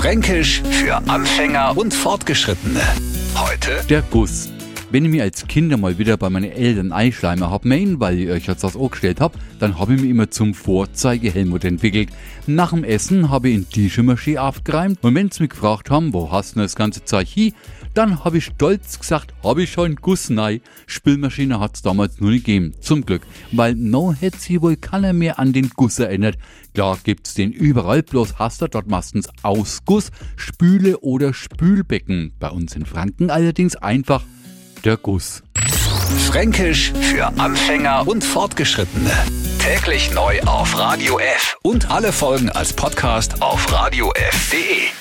Fränkisch für Anfänger und Fortgeschrittene. Heute Der Guss. Wenn ich mir als Kinder mal wieder bei meinen Eltern Eischleimer hab mein, weil ich euch jetzt das angestellt hab, dann hab ich mich immer zum Vorzeige-Helmut entwickelt. Nach dem Essen habe ich in die Schimmerschi aufgeräumt und wenn sie mich gefragt haben, wo hast du das ganze Zeug hin, dann habe ich stolz gesagt, hab ich schon Guss nei. Spülmaschine hat's damals nur nicht gegeben, zum Glück, weil no hätte sich wohl keiner mehr an den Guss erinnert. Klar gibt's den überall, bloß hast du dort meistens Ausguss, Spüle oder Spülbecken. Bei uns in Franken allerdings einfach der Guss. Fränkisch für Anfänger und Fortgeschrittene. Täglich neu auf Radio F und alle Folgen als Podcast auf radiof.de.